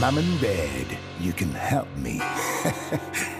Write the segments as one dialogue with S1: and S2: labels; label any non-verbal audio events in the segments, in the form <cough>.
S1: mum and dad, you can
S2: help me. <laughs>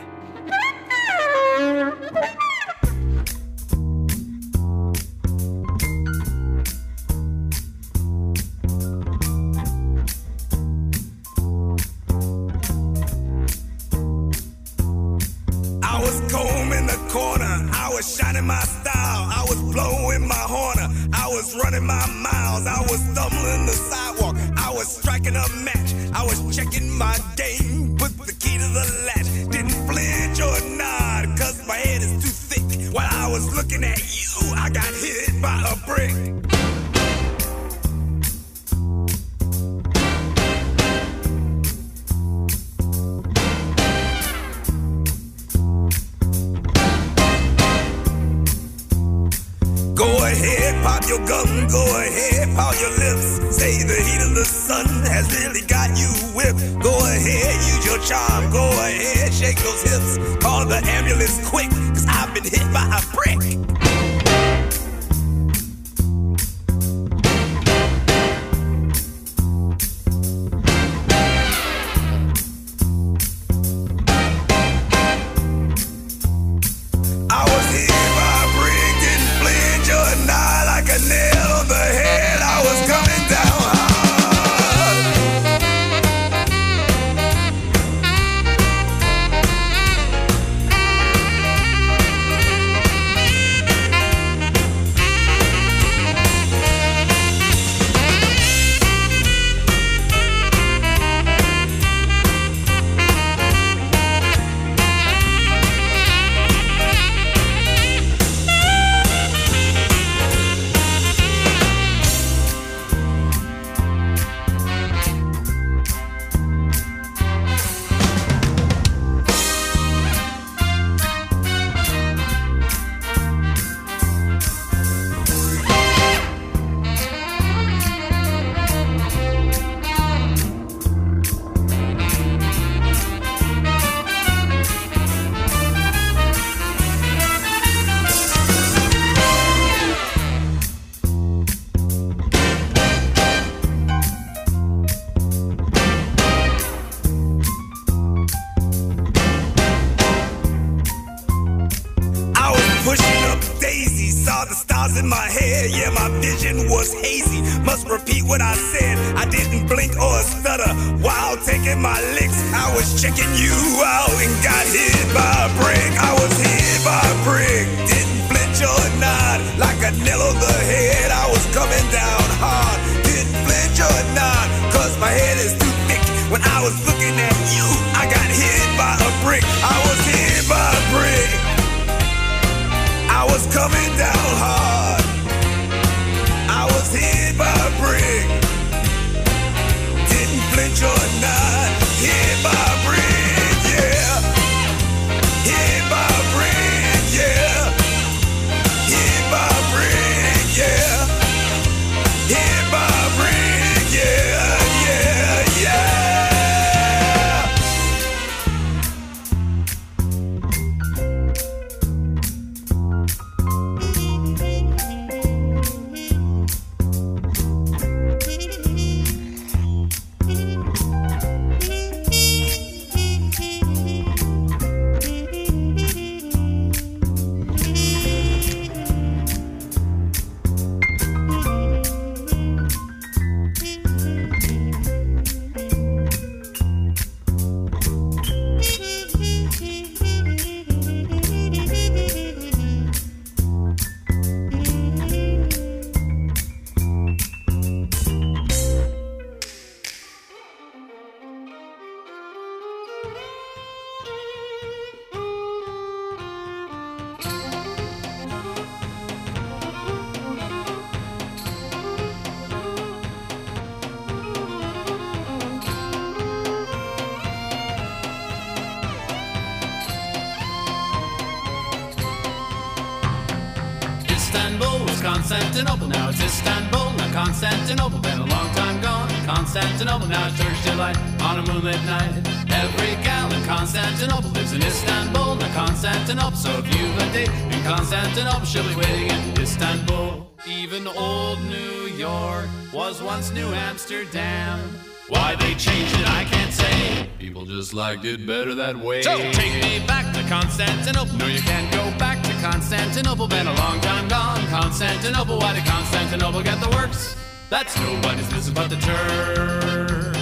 S2: Constantinople. So if you've a in Constantinople, she'll be waiting in Istanbul. Even old New York was once New Amsterdam. Why they changed it, I can't say. People just liked it better that way. So take me back to Constantinople. No, you can't go back to Constantinople. Been a long time gone. Constantinople. Why did Constantinople get the works? That's nobody's business but the Turks.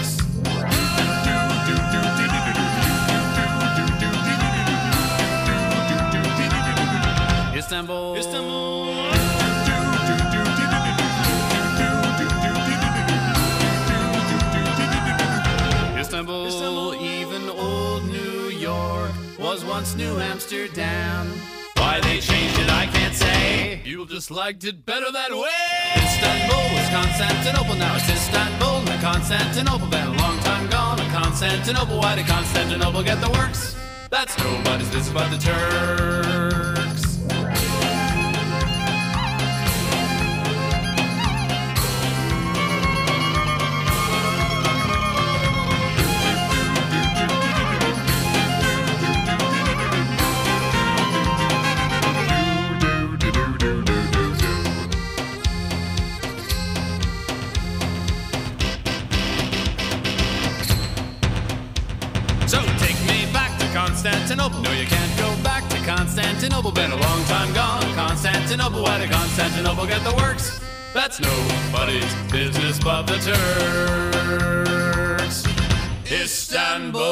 S2: Istanbul. Istanbul. Istanbul. Even old New York was once New Amsterdam. Why they changed it, I can't say. People just liked it better that way. Istanbul was Constantinople, now it's Istanbul, not Constantinople. Been a long time gone, a Constantinople. Why did Constantinople get the works? That's nobody's business but the Turks. Been a long time gone. Constantinople. Why did Constantinople get the works? That's nobody's business but the Turks. Istanbul.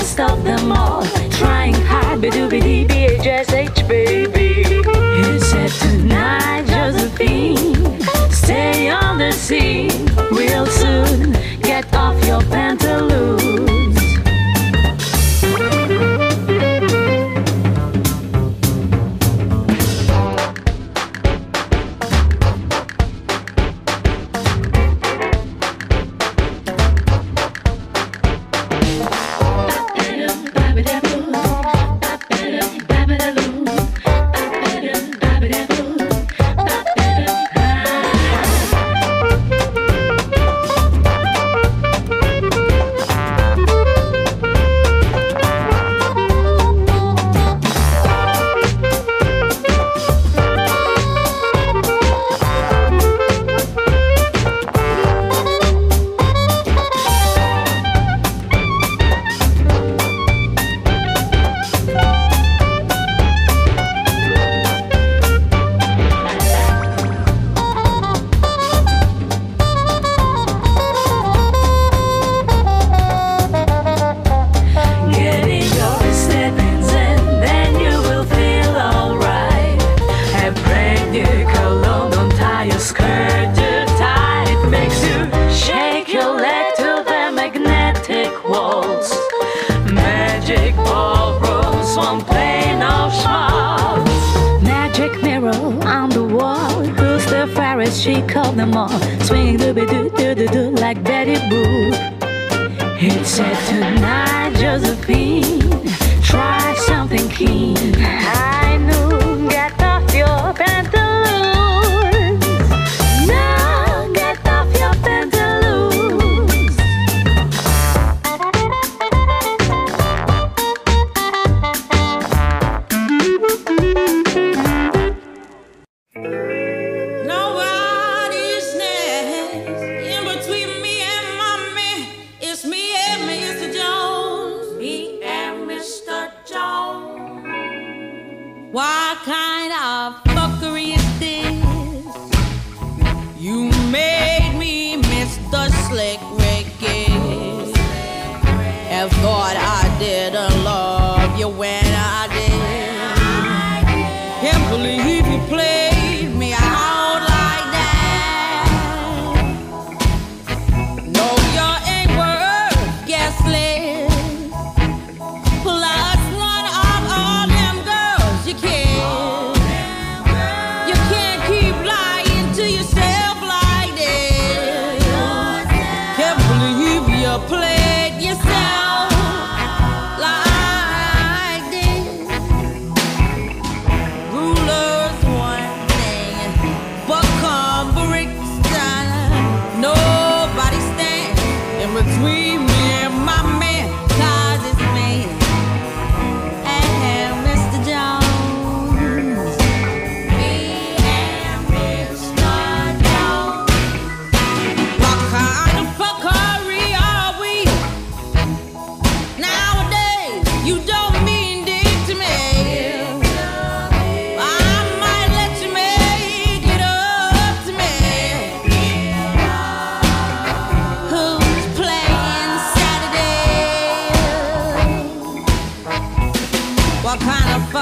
S3: Stop of
S4: them all. Trying hard, but doobie dee BHSH, baby. He said, Tonight, Josephine, stay on the scene.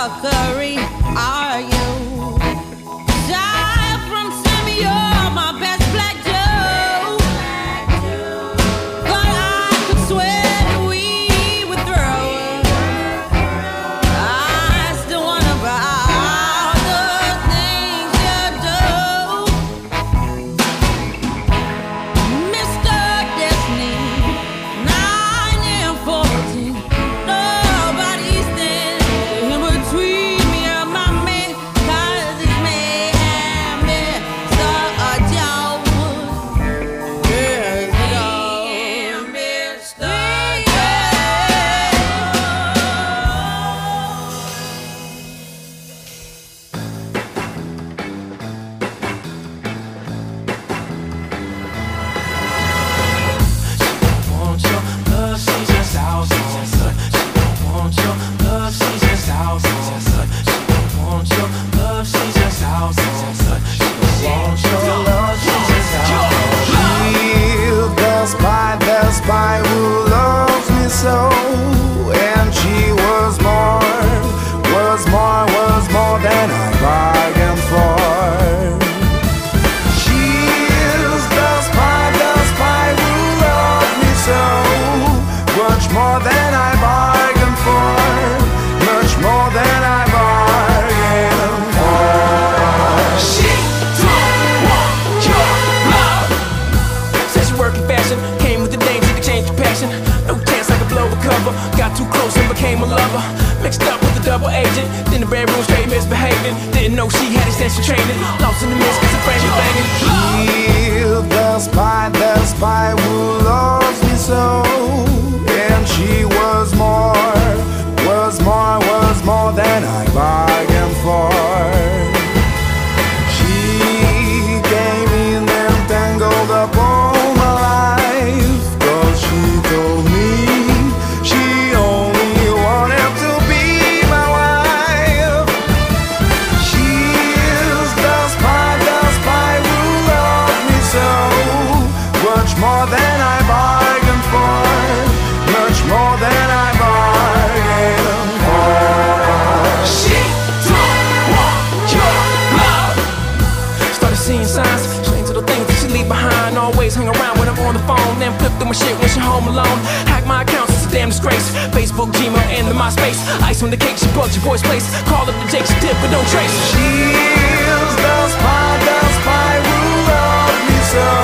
S5: South playing rules, straight
S6: misbehaving. Didn't know she had extension training. Lost in the mist, cause her friends were banging.
S7: Heal the spy, the.
S6: MySpace. Ice on the cake, she bugs your boy's place. Call up the Jake, she dip, but don't trace.
S7: She's the spy, the spy me so.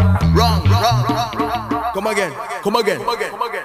S8: Again, come again, come again, come again,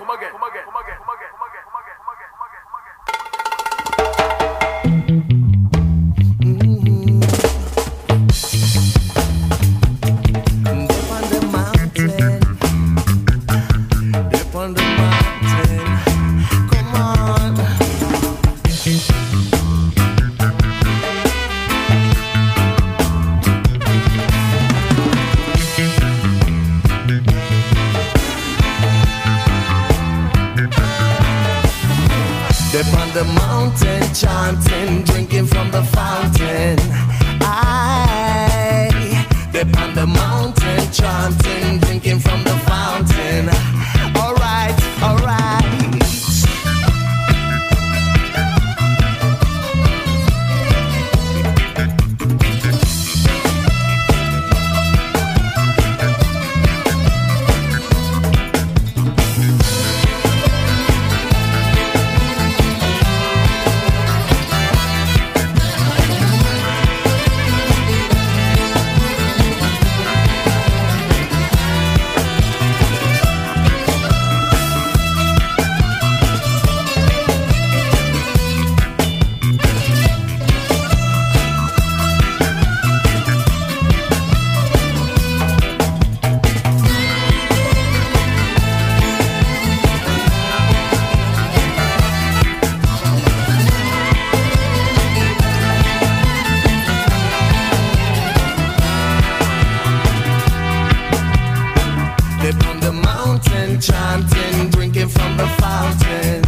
S7: mountain, chanting, drinking from the fountain.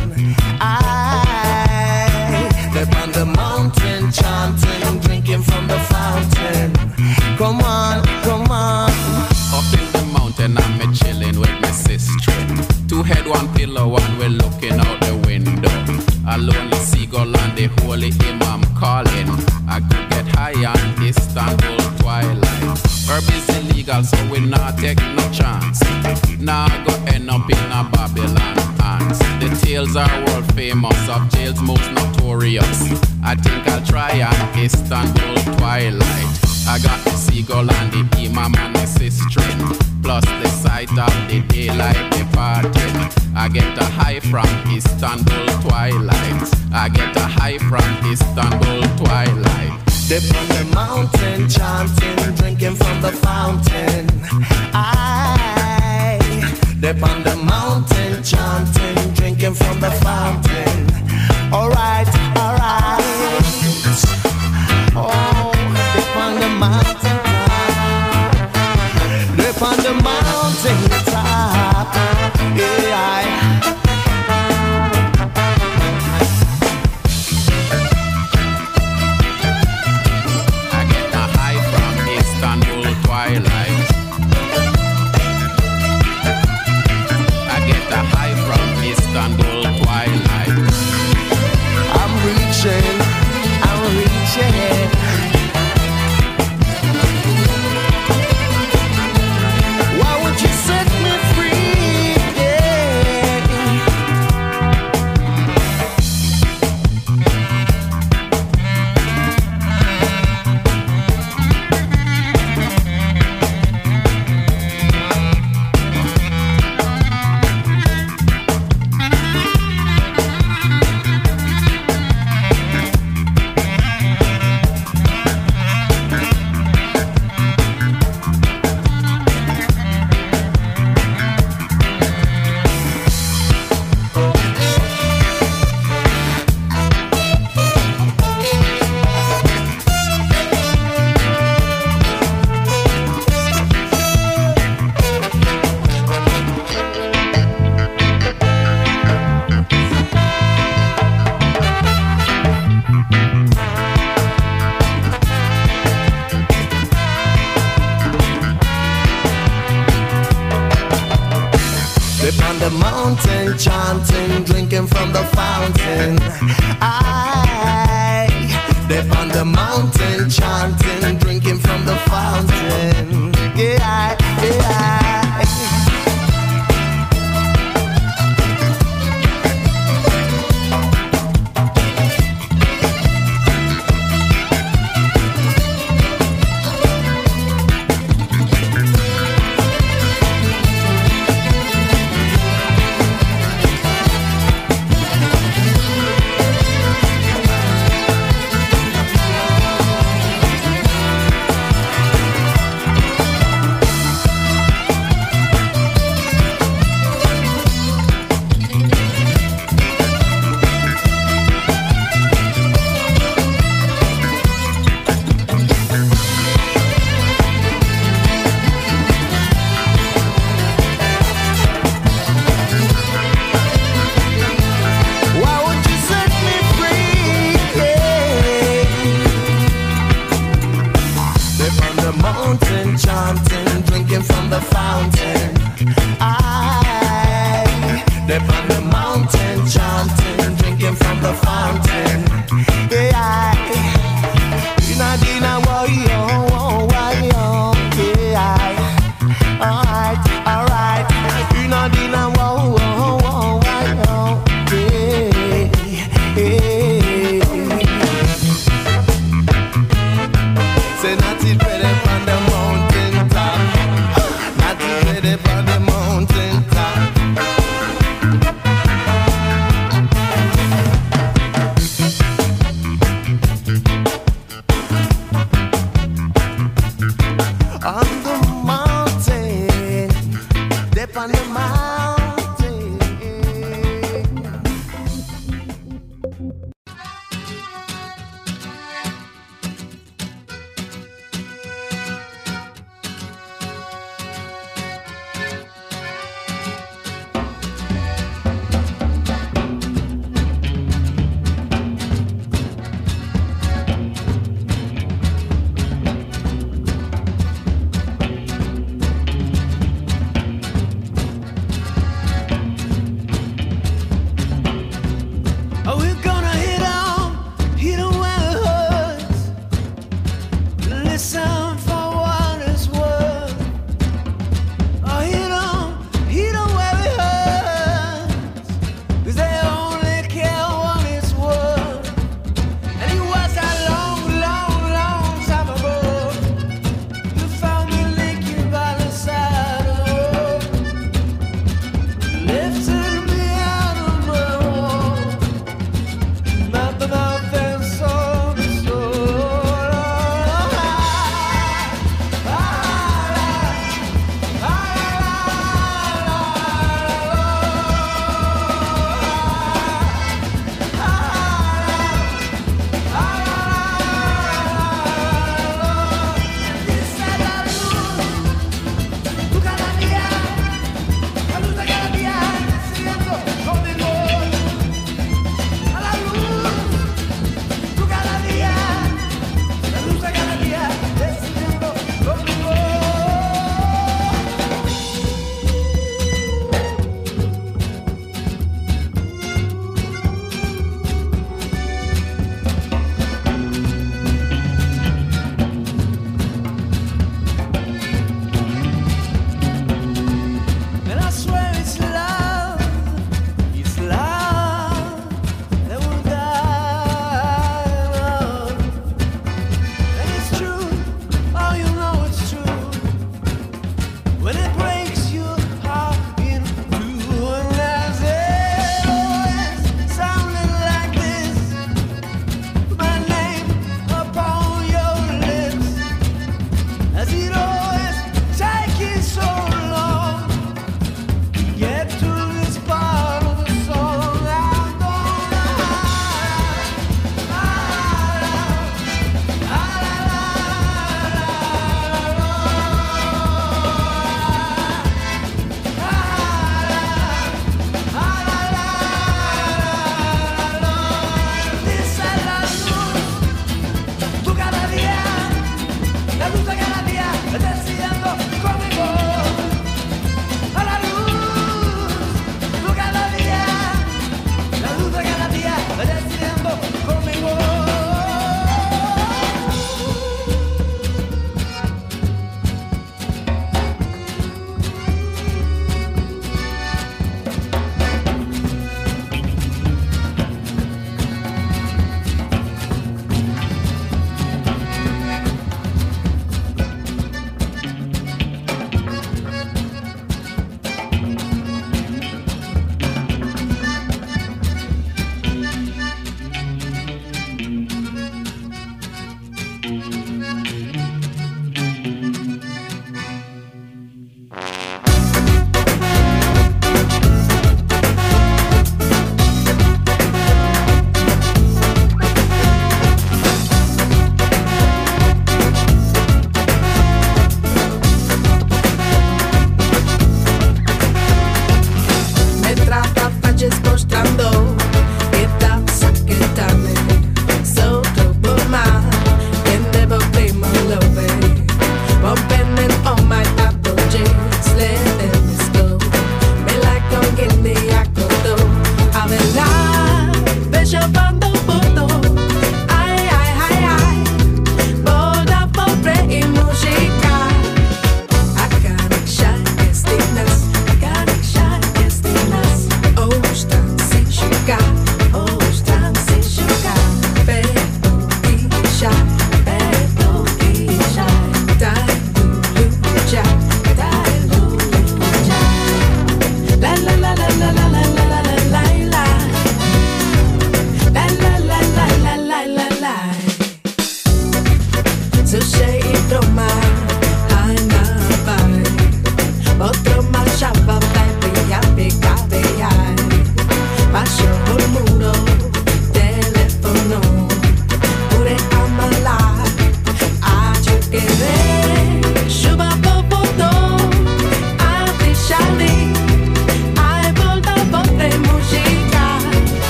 S7: I, up on the mountain, chanting, drinking from the fountain. Come on, come on.
S9: Up in the mountain, I'm a chilling with my sister. Two head, one pillow, and we're looking out the window. A lonely seagull and the holy imam calling. I could get high on Istanbul twilight. Herb is illegal, so we not take no chance. Now go end up in a Babylon hands. The tales are world famous of jails most notorious. I think I'll try on Istanbul twilight. I got the seagull and the imam and the sister. Plus the sight of the daylight departed. I get a high from Istanbul twilight. I get a high from Istanbul twilight.
S7: Up on the mountain, chanting, drinking from the fountain. I, up on the mountain, chanting, drinking from the fountain. Alright.